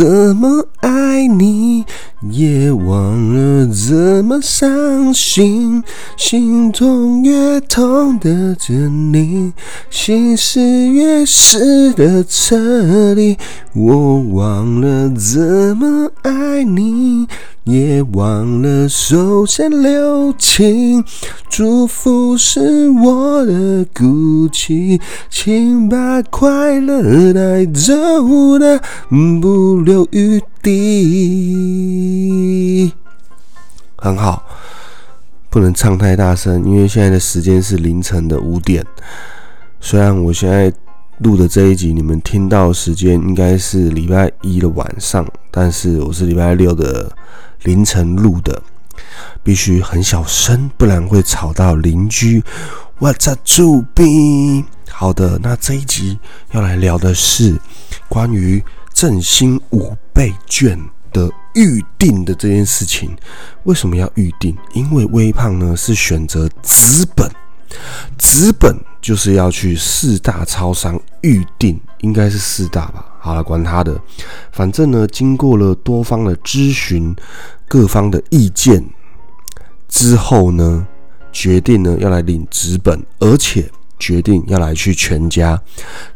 怎么爱你，也忘了怎么伤心。心痛越痛的着你，心事越湿的彻底。我忘了怎么爱你。也忘了手下留情，祝福是我的骨气，请把快乐带走的不留余地。很好，不能唱太大声，因为现在的时间是凌晨的五点。虽然我现在录的这一集，你们听到时间应该是礼拜一的晚上，但是我是礼拜六的。凌晨录的，必须很小声，不然会吵到邻居。What's up，主宾？好的，那这一集要来聊的是关于振兴五倍券的预定的这件事情。为什么要预定？因为微胖呢是选择资本，资本就是要去四大超商预定，应该是四大吧。好了，管他的，反正呢，经过了多方的咨询，各方的意见之后呢，决定呢要来领纸本，而且决定要来去全家，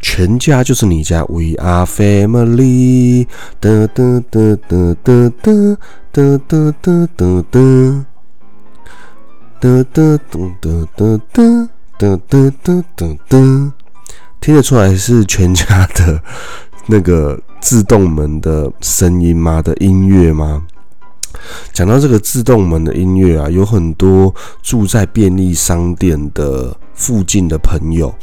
全家就是你家，We are family，哒哒哒哒哒哒哒哒哒哒哒，哒哒哒哒哒哒哒哒哒哒，听得出来是全家的。那个自动门的声音吗？的音乐吗？讲到这个自动门的音乐啊，有很多住在便利商店的附近的朋友，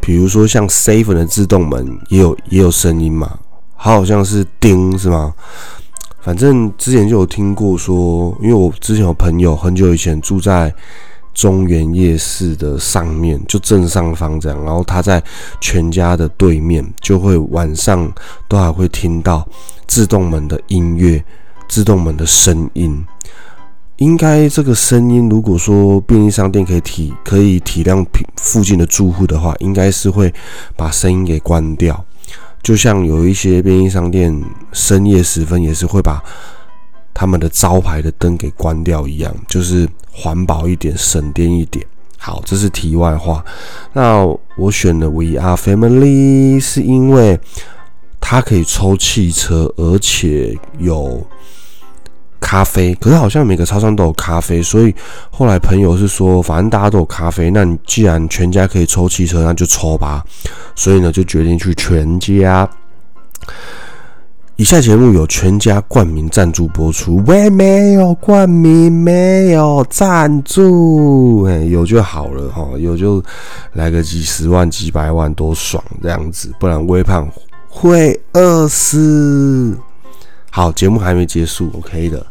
比如说像 Seven 的自动门也有也有声音嘛，好像是叮是吗？反正之前就有听过说，因为我之前有朋友很久以前住在。中原夜市的上面就正上方这样，然后他在全家的对面，就会晚上都还会听到自动门的音乐、自动门的声音。应该这个声音，如果说便利商店可以体可以体谅附近的住户的话，应该是会把声音给关掉。就像有一些便利商店深夜时分也是会把。他们的招牌的灯给关掉一样，就是环保一点、省电一点。好，这是题外话。那我选的 We Are Family 是因为它可以抽汽车，而且有咖啡。可是好像每个超商都有咖啡，所以后来朋友是说，反正大家都有咖啡，那你既然全家可以抽汽车，那就抽吧。所以呢，就决定去全家。以下节目有全家冠名赞助播出，喂，没有冠名，没有赞助，哎，有就好了哈，有就来个几十万、几百万多爽这样子，不然微胖会饿死。好，节目还没结束，OK 的。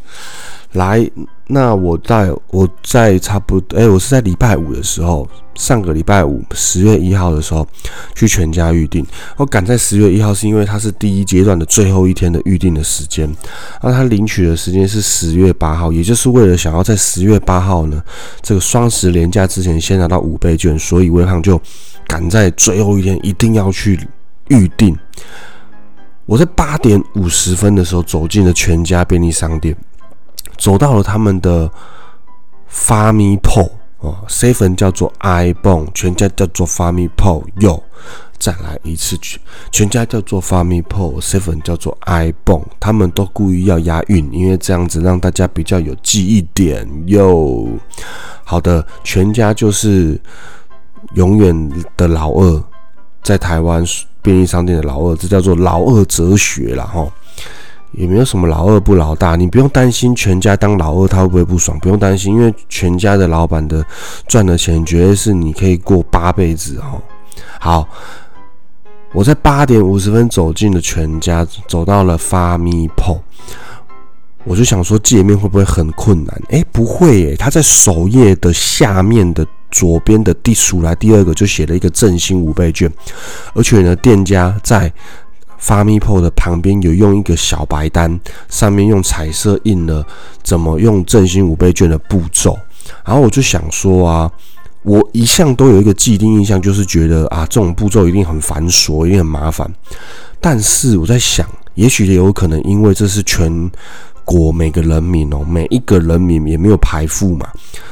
来，那我在我在差不多，哎，我是在礼拜五的时候，上个礼拜五十月一号的时候去全家预定。我赶在十月一号是因为它是第一阶段的最后一天的预定的时间，那他领取的时间是十月八号，也就是为了想要在十月八号呢这个双十连假之前先拿到五倍券，所以微胖就赶在最后一天一定要去预定。我在八点五十分的时候走进了全家便利商店。走到了他们的发咪铺哦，seven 叫做 i b o n e 全家叫做发咪铺，又再来一次全全家叫做发咪铺，seven 叫做 i b o n e 他们都故意要押韵，因为这样子让大家比较有记忆点。哟，好的，全家就是永远的老二，在台湾便利商店的老二，这叫做老二哲学了哈。也没有什么老二不老大，你不用担心全家当老二他会不会不爽，不用担心，因为全家的老板的赚的钱绝对是你可以过八辈子哦。好，我在八点五十分走进了全家，走到了发咪铺，我就想说界面会不会很困难？哎，不会诶，他在首页的下面的左边的第数来第二个就写了一个振兴五倍券，而且呢，店家在。发咪铺的旁边有用一个小白单，上面用彩色印了怎么用振兴五倍券的步骤。然后我就想说啊，我一向都有一个既定印象，就是觉得啊这种步骤一定很繁琐，一定很麻烦。但是我在想，也许也有可能，因为这是全国每个人民哦，每一个人民也没有排富嘛，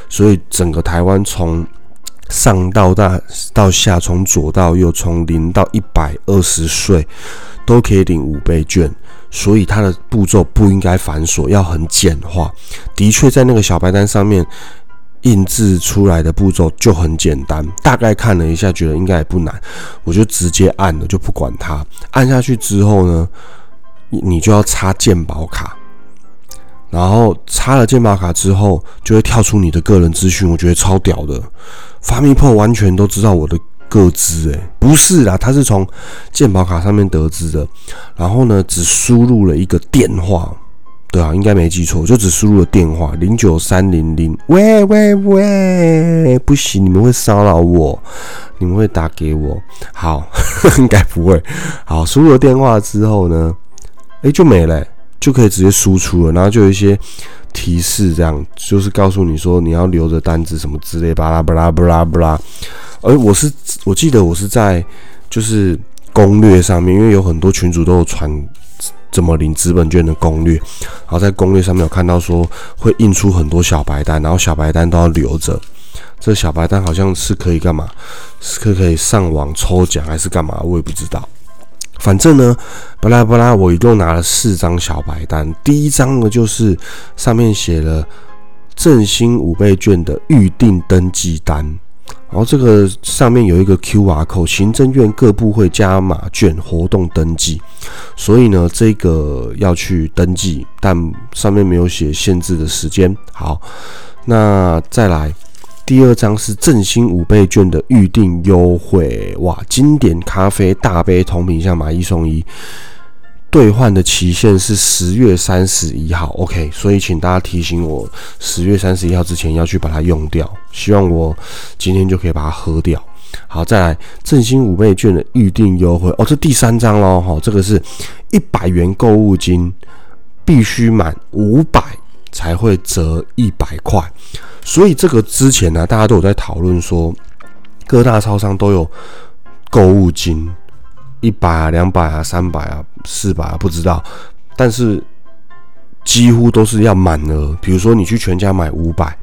所以整个台湾从上到大到下，从左到右，从零到一百二十岁都可以领五倍券，所以它的步骤不应该繁琐，要很简化。的确，在那个小白单上面。印制出来的步骤就很简单，大概看了一下，觉得应该也不难，我就直接按了，就不管它。按下去之后呢，你你就要插鉴宝卡，然后插了健保卡之后，就会跳出你的个人资讯，我觉得超屌的。发明破完全都知道我的个资，诶，不是啦，他是从健保卡上面得知的，然后呢，只输入了一个电话。对啊，应该没记错，就只输入了电话。零九三零零，喂喂喂，不行，你们会骚扰我，你们会打给我，好，应该不会，好，输入了电话之后呢，哎，就没了，就可以直接输出了，然后就有一些提示，这样就是告诉你说你要留着单子什么之类，巴拉巴拉巴拉巴拉，而我是我记得我是在就是攻略上面，因为有很多群主都有传。怎么领资本券的攻略，然后在攻略上面有看到说会印出很多小白单，然后小白单都要留着。这小白单好像是可以干嘛？是可可以上网抽奖还是干嘛？我也不知道。反正呢，巴拉巴拉，我一共拿了四张小白单。第一张呢，就是上面写了振兴五倍券的预定登记单。然后这个上面有一个 Q R code，行政院各部会加码券活动登记，所以呢，这个要去登记，但上面没有写限制的时间。好，那再来第二张是振兴五倍券的预定优惠，哇，经典咖啡大杯同品项买一送一。兑换的期限是十月三十一号，OK，所以请大家提醒我，十月三十一号之前要去把它用掉。希望我今天就可以把它喝掉。好，再来振兴五倍券的预定优惠哦，这第三张喽，哈，这个是一百元购物金，必须满五百才会折一百块。所以这个之前呢，大家都有在讨论说，各大超商都有购物金。一百啊，两百啊，三百啊，四百啊，不知道，但是几乎都是要满额。比如说你去全家买五百，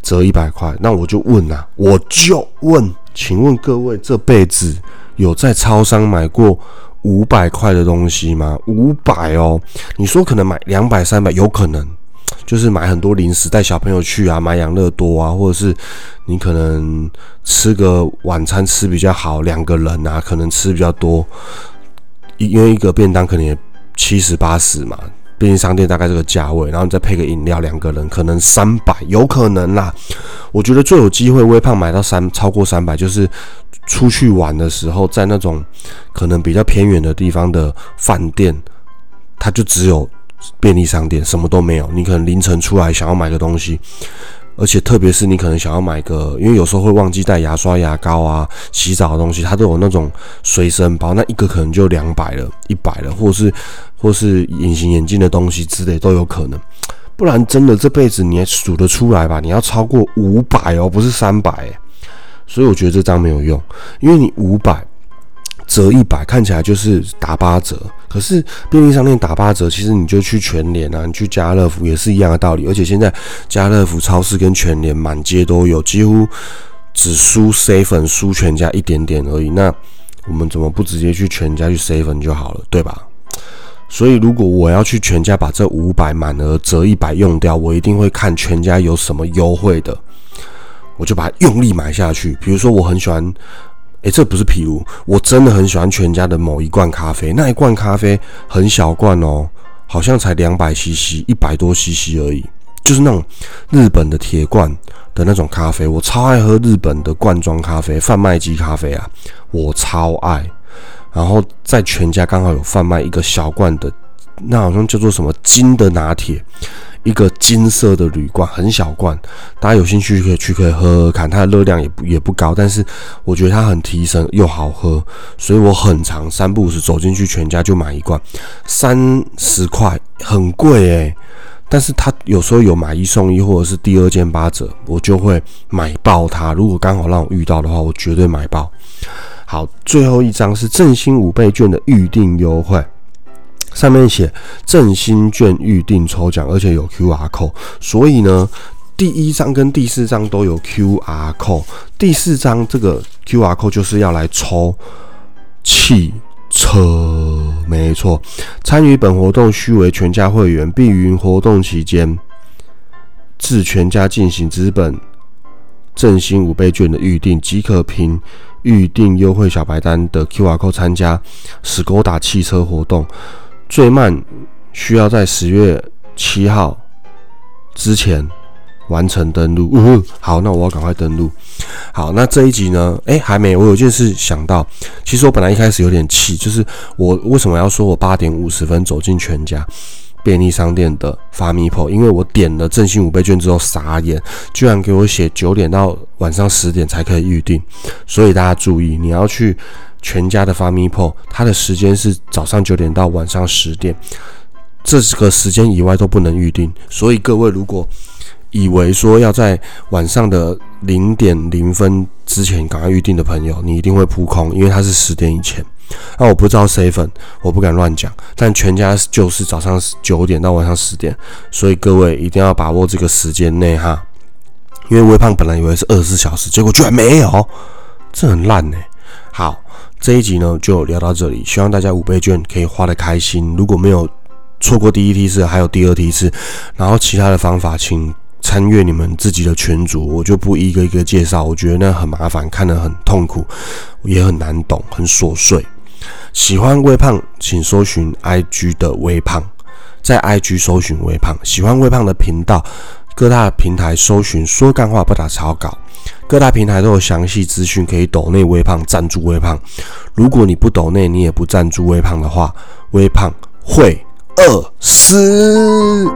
折一百块，那我就问啊，我就问，请问各位这辈子有在超商买过五百块的东西吗？五百哦，你说可能买两百、三百，有可能。就是买很多零食带小朋友去啊，买养乐多啊，或者是你可能吃个晚餐吃比较好，两个人啊，可能吃比较多，因为一个便当可能也七十八十嘛，便利商店大概这个价位，然后再配个饮料，两个人可能三百，有可能啦。我觉得最有机会微胖买到三超过三百，就是出去玩的时候，在那种可能比较偏远的地方的饭店，它就只有。便利商店什么都没有，你可能凌晨出来想要买个东西，而且特别是你可能想要买个，因为有时候会忘记带牙刷、牙膏啊、洗澡的东西，它都有那种随身包，那一个可能就两百了、一百了，或是或是隐形眼镜的东西之类都有可能。不然真的这辈子你也数得出来吧？你要超过五百哦，不是三百。所以我觉得这张没有用，因为你五百。折一百看起来就是打八折，可是便利商店打八折，其实你就去全联啊，你去家乐福也是一样的道理。而且现在家乐福超市跟全联满街都有，几乎只输 C 粉输全家一点点而已。那我们怎么不直接去全家去 C 粉就好了，对吧？所以如果我要去全家把这五百满额折一百用掉，我一定会看全家有什么优惠的，我就把它用力买下去。比如说我很喜欢。诶，这不是譬如，我真的很喜欢全家的某一罐咖啡，那一罐咖啡很小罐哦，好像才两百 CC，一百多 CC 而已，就是那种日本的铁罐的那种咖啡，我超爱喝日本的罐装咖啡，贩卖机咖啡啊，我超爱。然后在全家刚好有贩卖一个小罐的，那好像叫做什么金的拿铁。一个金色的铝罐，很小罐，大家有兴趣可以去可以喝喝看，它的热量也不也不高，但是我觉得它很提神又好喝，所以我很长三步是走进去全家就买一罐，三十块很贵诶。但是它有时候有买一送一或者是第二件八折，我就会买爆它。如果刚好让我遇到的话，我绝对买爆。好，最后一张是振兴五倍券的预定优惠。上面写振兴券预定抽奖，而且有 QR code，所以呢，第一张跟第四张都有 QR code。第四张这个 QR code 就是要来抽汽车，没错。参与本活动须为全家会员，并于活动期间至全家进行资本振兴五倍券的预定，即可凭预定优惠小白单的 QR code 参加史勾达汽车活动。最慢需要在十月七号之前完成登录。好，那我要赶快登录。好，那这一集呢？诶，还没。我有件事想到，其实我本来一开始有点气，就是我为什么要说我八点五十分走进全家便利商店的发咪 pro？因为我点了振兴五倍券之后傻眼，居然给我写九点到晚上十点才可以预定。所以大家注意，你要去。全家的发咪 pro，它的时间是早上九点到晚上十点，这个时间以外都不能预定。所以各位如果以为说要在晚上的零点零分之前赶快预定的朋友，你一定会扑空，因为它是十点以前。那我不知道 C 粉，我不敢乱讲，但全家就是早上九点到晚上十点，所以各位一定要把握这个时间内哈。因为微胖本来以为是二十四小时，结果居然没有，这很烂呢。好。这一集呢就聊到这里，希望大家五倍券可以花的开心。如果没有错过第一梯次，还有第二梯次，然后其他的方法，请参阅你们自己的群组，我就不一个一个介绍。我觉得那很麻烦，看得很痛苦，也很难懂，很琐碎。喜欢微胖，请搜寻 IG 的微胖，在 IG 搜寻微胖。喜欢微胖的频道，各大平台搜寻说干话不打草稿。各大平台都有详细资讯，可以抖内微胖赞助微胖。如果你不抖内，你也不赞助微胖的话，微胖会饿死。